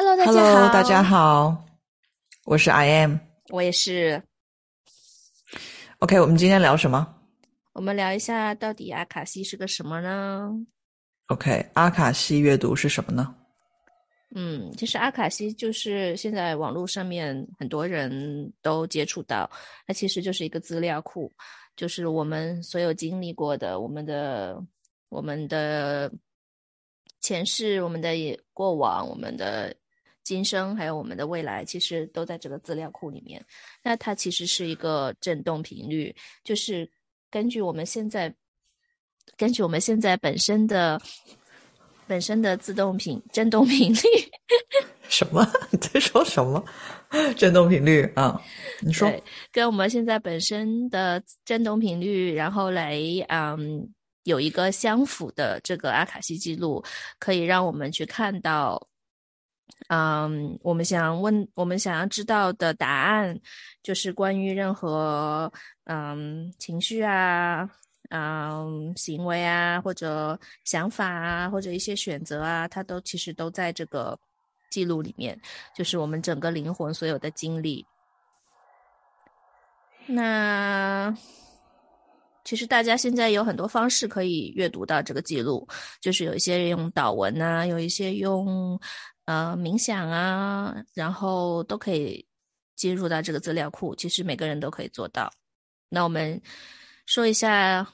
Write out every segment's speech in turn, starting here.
Hello，大家好。Hello，大家好，我是 I am。我也是。OK，我们今天聊什么我们聊一下，到底阿卡西是个什么呢？？OK，阿卡西阅读是什么呢？嗯，其实阿卡西就是现在网络上面很多人都接触到，它其实就是一个资料库，就是我们所有经历过的，我们的我们的前世、我们的过往、我们的今生，还有我们的未来，其实都在这个资料库里面。那它其实是一个振动频率，就是根据我们现在根据我们现在本身的。本身的自动频振动频率，什么？你在说什么？振动频率啊？你说对，跟我们现在本身的振动频率，然后来嗯有一个相符的这个阿卡西记录，可以让我们去看到，嗯，我们想问、我们想要知道的答案，就是关于任何嗯情绪啊。嗯，行为啊，或者想法啊，或者一些选择啊，它都其实都在这个记录里面，就是我们整个灵魂所有的经历。那其实大家现在有很多方式可以阅读到这个记录，就是有一些用导文啊，有一些用呃冥想啊，然后都可以进入到这个资料库。其实每个人都可以做到。那我们说一下。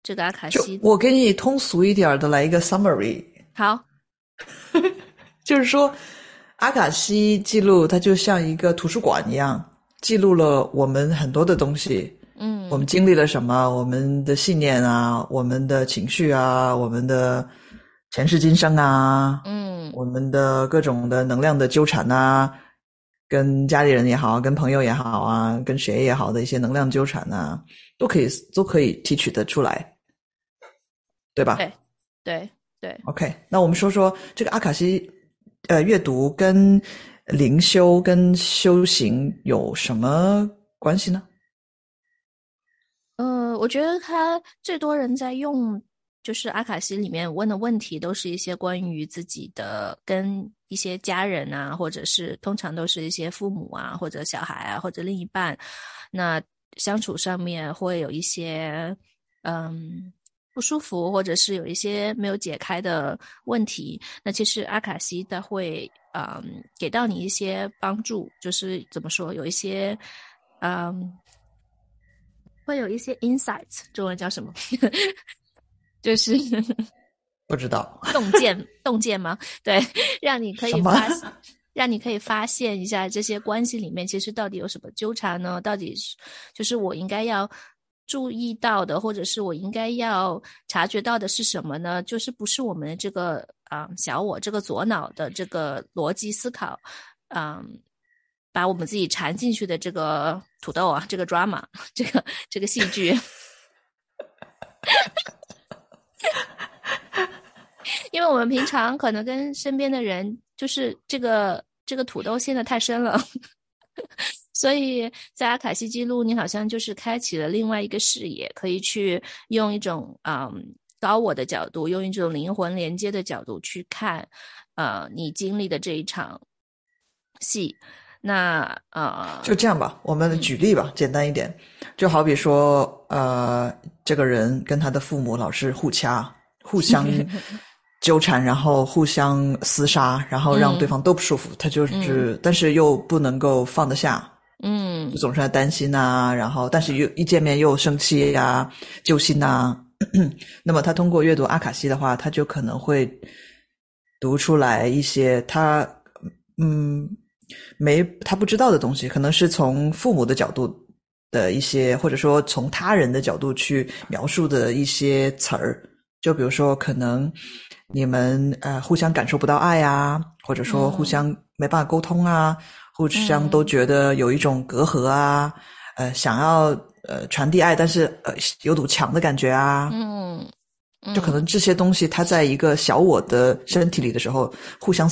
这个阿卡西，我给你通俗一点的来一个 summary。好，就是说，阿卡西记录它就像一个图书馆一样，记录了我们很多的东西。嗯，我们经历了什么？我们的信念啊，我们的情绪啊，我们的前世今生啊，嗯，我们的各种的能量的纠缠啊，跟家里人也好，跟朋友也好啊，跟谁也好的一些能量纠缠啊，都可以都可以提取得出来。对吧？对，对，对。OK，那我们说说这个阿卡西，呃，阅读跟灵修跟修行有什么关系呢？呃，我觉得它最多人在用，就是阿卡西里面问的问题，都是一些关于自己的跟一些家人啊，或者是通常都是一些父母啊，或者小孩啊，或者另一半，那相处上面会有一些嗯。不舒服，或者是有一些没有解开的问题，那其实阿卡西它会嗯给到你一些帮助，就是怎么说，有一些嗯会有一些 insight，中文叫什么？就是不知道 洞见洞见吗？对，让你可以发。让你可以发现一下这些关系里面其实到底有什么纠缠呢？到底是就是我应该要。注意到的，或者是我应该要察觉到的是什么呢？就是不是我们这个啊、呃、小我这个左脑的这个逻辑思考，嗯，把我们自己缠进去的这个土豆啊，这个 drama，这个这个戏剧，因为我们平常可能跟身边的人，就是这个这个土豆陷的太深了。所以在阿卡西记录，你好像就是开启了另外一个视野，可以去用一种嗯高我的角度，用一种灵魂连接的角度去看，呃，你经历的这一场戏。那呃，就这样吧，我们举例吧，嗯、简单一点，就好比说，呃，这个人跟他的父母老是互掐，互相 纠缠，然后互相厮杀，然后让对方都不舒服，嗯、他就是，嗯、但是又不能够放得下。嗯，就总是在担心呐、啊，然后但是又一见面又生气呀、啊、揪心呐、啊。那么他通过阅读阿卡西的话，他就可能会读出来一些他嗯没他不知道的东西，可能是从父母的角度的一些，或者说从他人的角度去描述的一些词儿。就比如说，可能你们呃互相感受不到爱啊，或者说互相没办法沟通啊。嗯互相都觉得有一种隔阂啊，嗯、呃，想要呃传递爱，但是呃有堵墙的感觉啊，嗯，嗯就可能这些东西，它在一个小我的身体里的时候，互相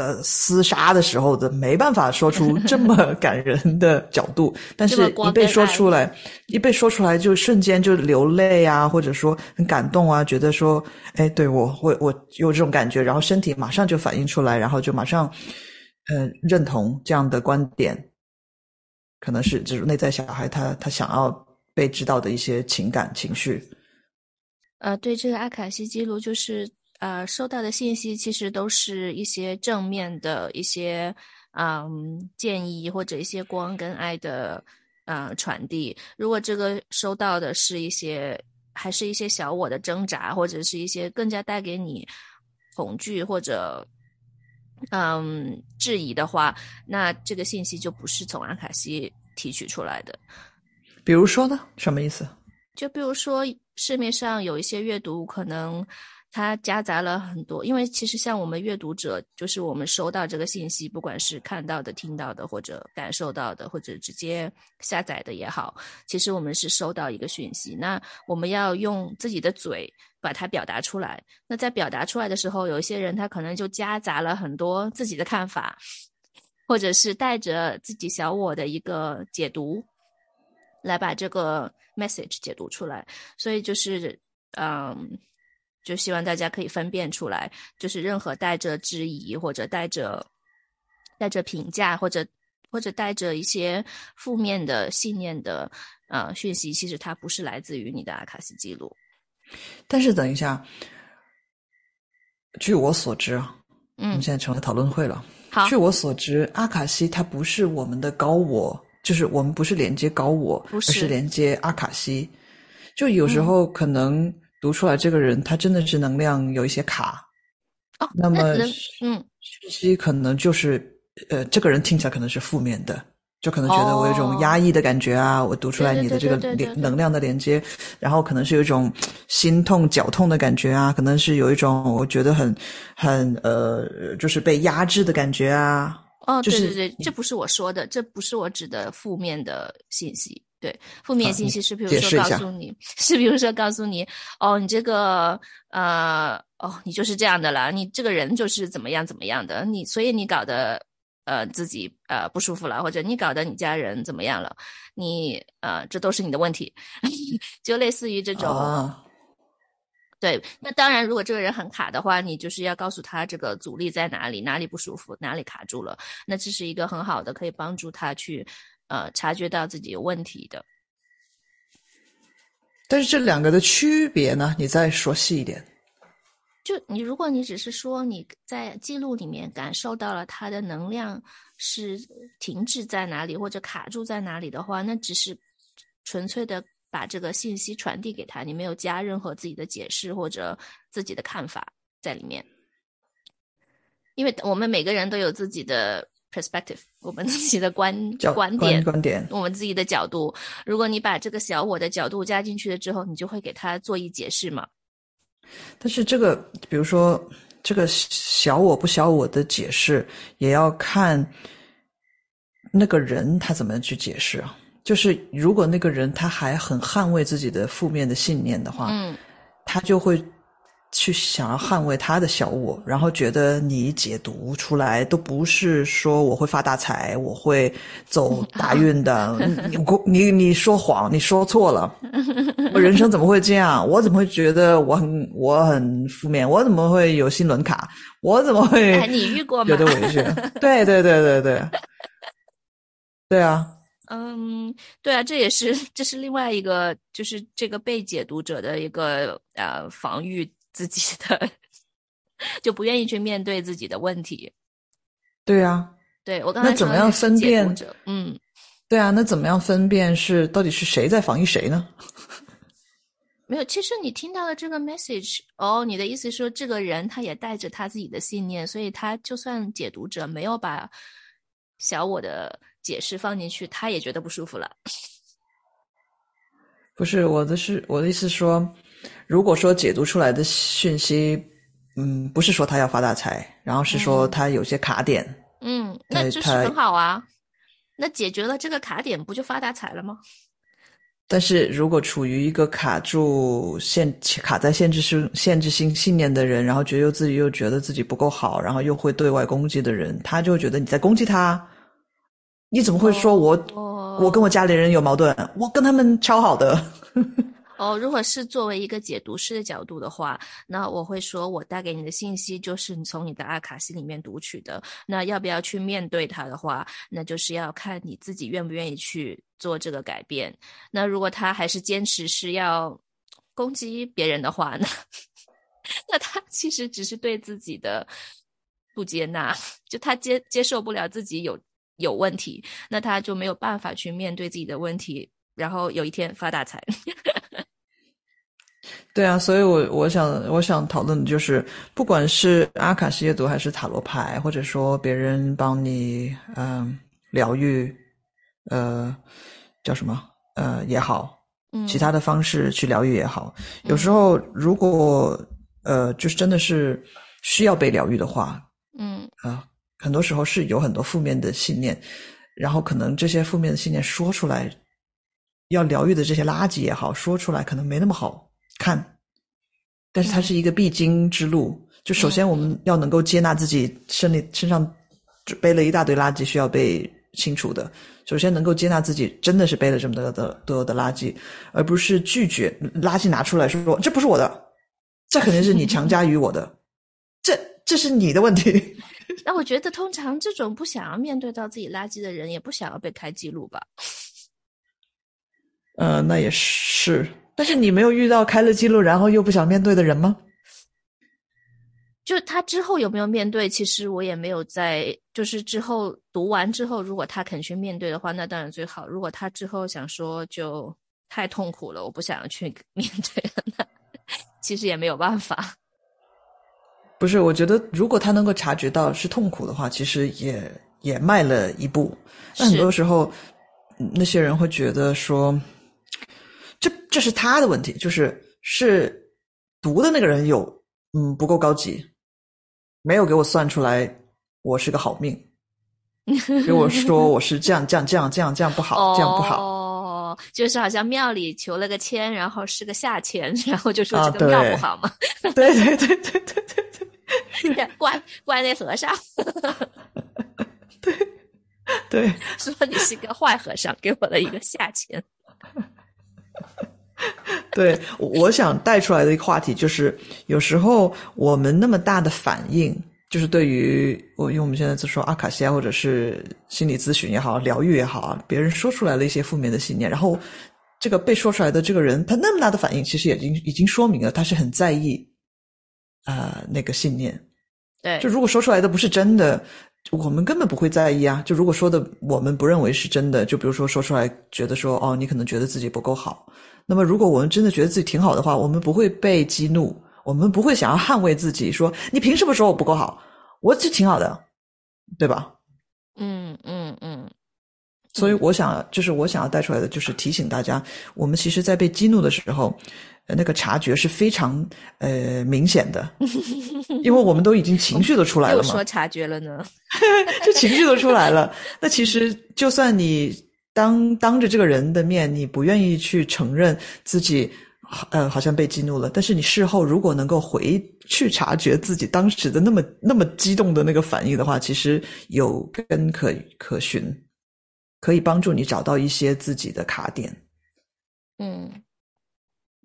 呃厮杀的时候的，没办法说出这么 感人的角度，但是一被说出来，一被说出来就瞬间就流泪啊，或者说很感动啊，觉得说，哎，对我我我有这种感觉，然后身体马上就反应出来，然后就马上，呃，认同这样的观点，可能是就是内在小孩他他想要被知道的一些情感情绪。呃，对这个阿卡西记录就是。呃，收到的信息其实都是一些正面的一些嗯建议或者一些光跟爱的呃传递。如果这个收到的是一些还是一些小我的挣扎，或者是一些更加带给你恐惧或者嗯质疑的话，那这个信息就不是从阿卡西提取出来的。比如说呢，什么意思？就比如说市面上有一些阅读可能。它夹杂了很多，因为其实像我们阅读者，就是我们收到这个信息，不管是看到的、听到的，或者感受到的，或者直接下载的也好，其实我们是收到一个讯息。那我们要用自己的嘴把它表达出来。那在表达出来的时候，有一些人他可能就夹杂了很多自己的看法，或者是带着自己小我的一个解读，来把这个 message 解读出来。所以就是，嗯。就希望大家可以分辨出来，就是任何带着质疑或者带着带着评价或者或者带着一些负面的信念的呃讯息，其实它不是来自于你的阿卡西记录。但是等一下，据我所知啊，嗯，我们现在成了讨论会了。好，据我所知，阿卡西它不是我们的高我，就是我们不是连接高我，而是连接阿卡西。就有时候可能。读出来，这个人他真的是能量有一些卡，哦，那么嗯，讯息可能就是呃，这个人听起来可能是负面的，就可能觉得我有一种压抑的感觉啊。我读出来你的这个连能量的连接，然后可能是有一种心痛、绞痛的感觉啊，可能是有一种我觉得很很呃，就是被压制的感觉啊。哦，对对对，这不是我说的，这不是我指的负面的信息。对，负面信息是，比如说告诉你，是比如说告诉你，哦，你这个，呃，哦，你就是这样的了，你这个人就是怎么样怎么样的，你所以你搞得，呃，自己呃不舒服了，或者你搞得你家人怎么样了，你呃，这都是你的问题，就类似于这种。对，那当然，如果这个人很卡的话，你就是要告诉他这个阻力在哪里，哪里不舒服，哪里卡住了，那这是一个很好的可以帮助他去。呃，察觉到自己有问题的，但是这两个的区别呢？你再说细一点。就你，如果你只是说你在记录里面感受到了他的能量是停滞在哪里或者卡住在哪里的话，那只是纯粹的把这个信息传递给他，你没有加任何自己的解释或者自己的看法在里面，因为我们每个人都有自己的。Perspective，我们自己的观观点，观点，我们自己的角度。如果你把这个小我的角度加进去了之后，你就会给他做一解释嘛。但是这个，比如说这个小我不小我的解释，也要看那个人他怎么去解释啊。就是如果那个人他还很捍卫自己的负面的信念的话，嗯，他就会。去想要捍卫他的小我，然后觉得你解读出来都不是说我会发大财，我会走大运的。你你你说谎，你说错了。我人生怎么会这样？我怎么会觉得我很我很负面？我怎么会有新轮卡？我怎么会？你遇过吗？觉得委屈？对对对对对，对啊。嗯，对啊，这也是这是另外一个，就是这个被解读者的一个呃防御。自己的 就不愿意去面对自己的问题，对啊，对我刚才那怎么样分辨？嗯，对啊，那怎么样分辨是到底是谁在防御谁呢？没有，其实你听到的这个 message，哦，你的意思说这个人他也带着他自己的信念，所以他就算解读者没有把小我的解释放进去，他也觉得不舒服了。不是我的是我的意思说。如果说解读出来的讯息，嗯，不是说他要发大财，然后是说他有些卡点，嗯，那这是很好啊。那解决了这个卡点，不就发大财了吗？但是如果处于一个卡住限卡在限制性限制性信念的人，然后觉得自己又觉得自己不够好，然后又会对外攻击的人，他就觉得你在攻击他。你怎么会说我我跟我家里人有矛盾？我跟他们超好的。哦，如果是作为一个解读师的角度的话，那我会说，我带给你的信息就是你从你的阿卡西里面读取的。那要不要去面对它的话，那就是要看你自己愿不愿意去做这个改变。那如果他还是坚持是要攻击别人的话，那 那他其实只是对自己的不接纳，就他接接受不了自己有有问题，那他就没有办法去面对自己的问题，然后有一天发大财。对啊，所以我我想我想讨论的就是，不管是阿卡西阅读，还是塔罗牌，或者说别人帮你嗯疗愈，呃叫什么？呃也好，其他的方式去疗愈也好，有时候如果呃就是真的是需要被疗愈的话，嗯。啊，很多时候是有很多负面的信念，然后可能这些负面的信念说出来，要疗愈的这些垃圾也好，说出来可能没那么好。看，但是它是一个必经之路。就首先我们要能够接纳自己身里身上背了一大堆垃圾需要被清除的。首先能够接纳自己真的是背了这么多的多的垃圾，而不是拒绝垃圾拿出来说这不是我的，这肯定是你强加于我的，这这是你的问题。那我觉得通常这种不想要面对到自己垃圾的人，也不想要被开记录吧。呃，那也是。但是你没有遇到开了记录然后又不想面对的人吗？就他之后有没有面对？其实我也没有在，就是之后读完之后，如果他肯去面对的话，那当然最好。如果他之后想说就太痛苦了，我不想要去面对了，那其实也没有办法。不是，我觉得如果他能够察觉到是痛苦的话，其实也也迈了一步。那很多时候，那些人会觉得说。这这是他的问题，就是是读的那个人有嗯不够高级，没有给我算出来我是个好命，给我说我是这样这样这样这样这样不好，这样不好。哦，就是好像庙里求了个签，然后是个下签，然后就说这个庙不好嘛。对对对对对对对，怪怪那和尚。对对，说你是个坏和尚，给我了一个下签。对，我想带出来的一个话题就是，有时候我们那么大的反应，就是对于我，因为我们现在在说阿卡西亚或者是心理咨询也好，疗愈也好啊，别人说出来了一些负面的信念，然后这个被说出来的这个人，他那么大的反应，其实已经已经说明了他是很在意啊那个信念。对，就如果说出来的不是真的。我们根本不会在意啊！就如果说的我们不认为是真的，就比如说说出来觉得说哦，你可能觉得自己不够好。那么如果我们真的觉得自己挺好的话，我们不会被激怒，我们不会想要捍卫自己，说你凭什么说我不够好？我这挺好的，对吧？嗯嗯嗯。所以我想，就是我想要带出来的，就是提醒大家，我们其实，在被激怒的时候。那个察觉是非常呃明显的，因为我们都已经情绪都出来了嘛。又说察觉了呢，这情绪都出来了。那其实就算你当当着这个人的面，你不愿意去承认自己呃好像被激怒了，但是你事后如果能够回去察觉自己当时的那么那么激动的那个反应的话，其实有根可可循，可以帮助你找到一些自己的卡点。嗯。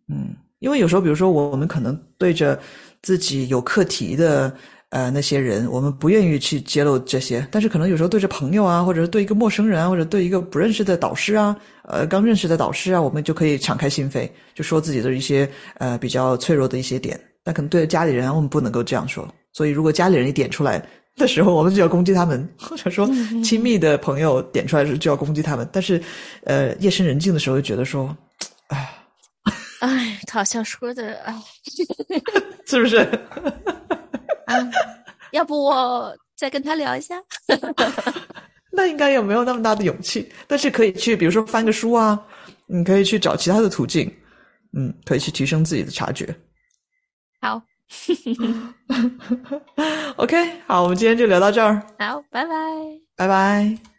嗯，因为有时候，比如说，我们可能对着自己有课题的呃那些人，我们不愿意去揭露这些，但是可能有时候对着朋友啊，或者是对一个陌生人啊，或者对一个不认识的导师啊，呃，刚认识的导师啊，我们就可以敞开心扉，就说自己的一些呃比较脆弱的一些点。但可能对着家里人，我们不能够这样说。所以，如果家里人一点出来的时候，我们就要攻击他们，或者说亲密的朋友点出来的时候就要攻击他们。但是，呃，夜深人静的时候，就觉得说，好像说的哎，是不是？啊，要不我再跟他聊一下？那应该也没有那么大的勇气，但是可以去，比如说翻个书啊，你可以去找其他的途径，嗯，可以去提升自己的察觉。好，OK，好，我们今天就聊到这儿。好，拜拜，拜拜。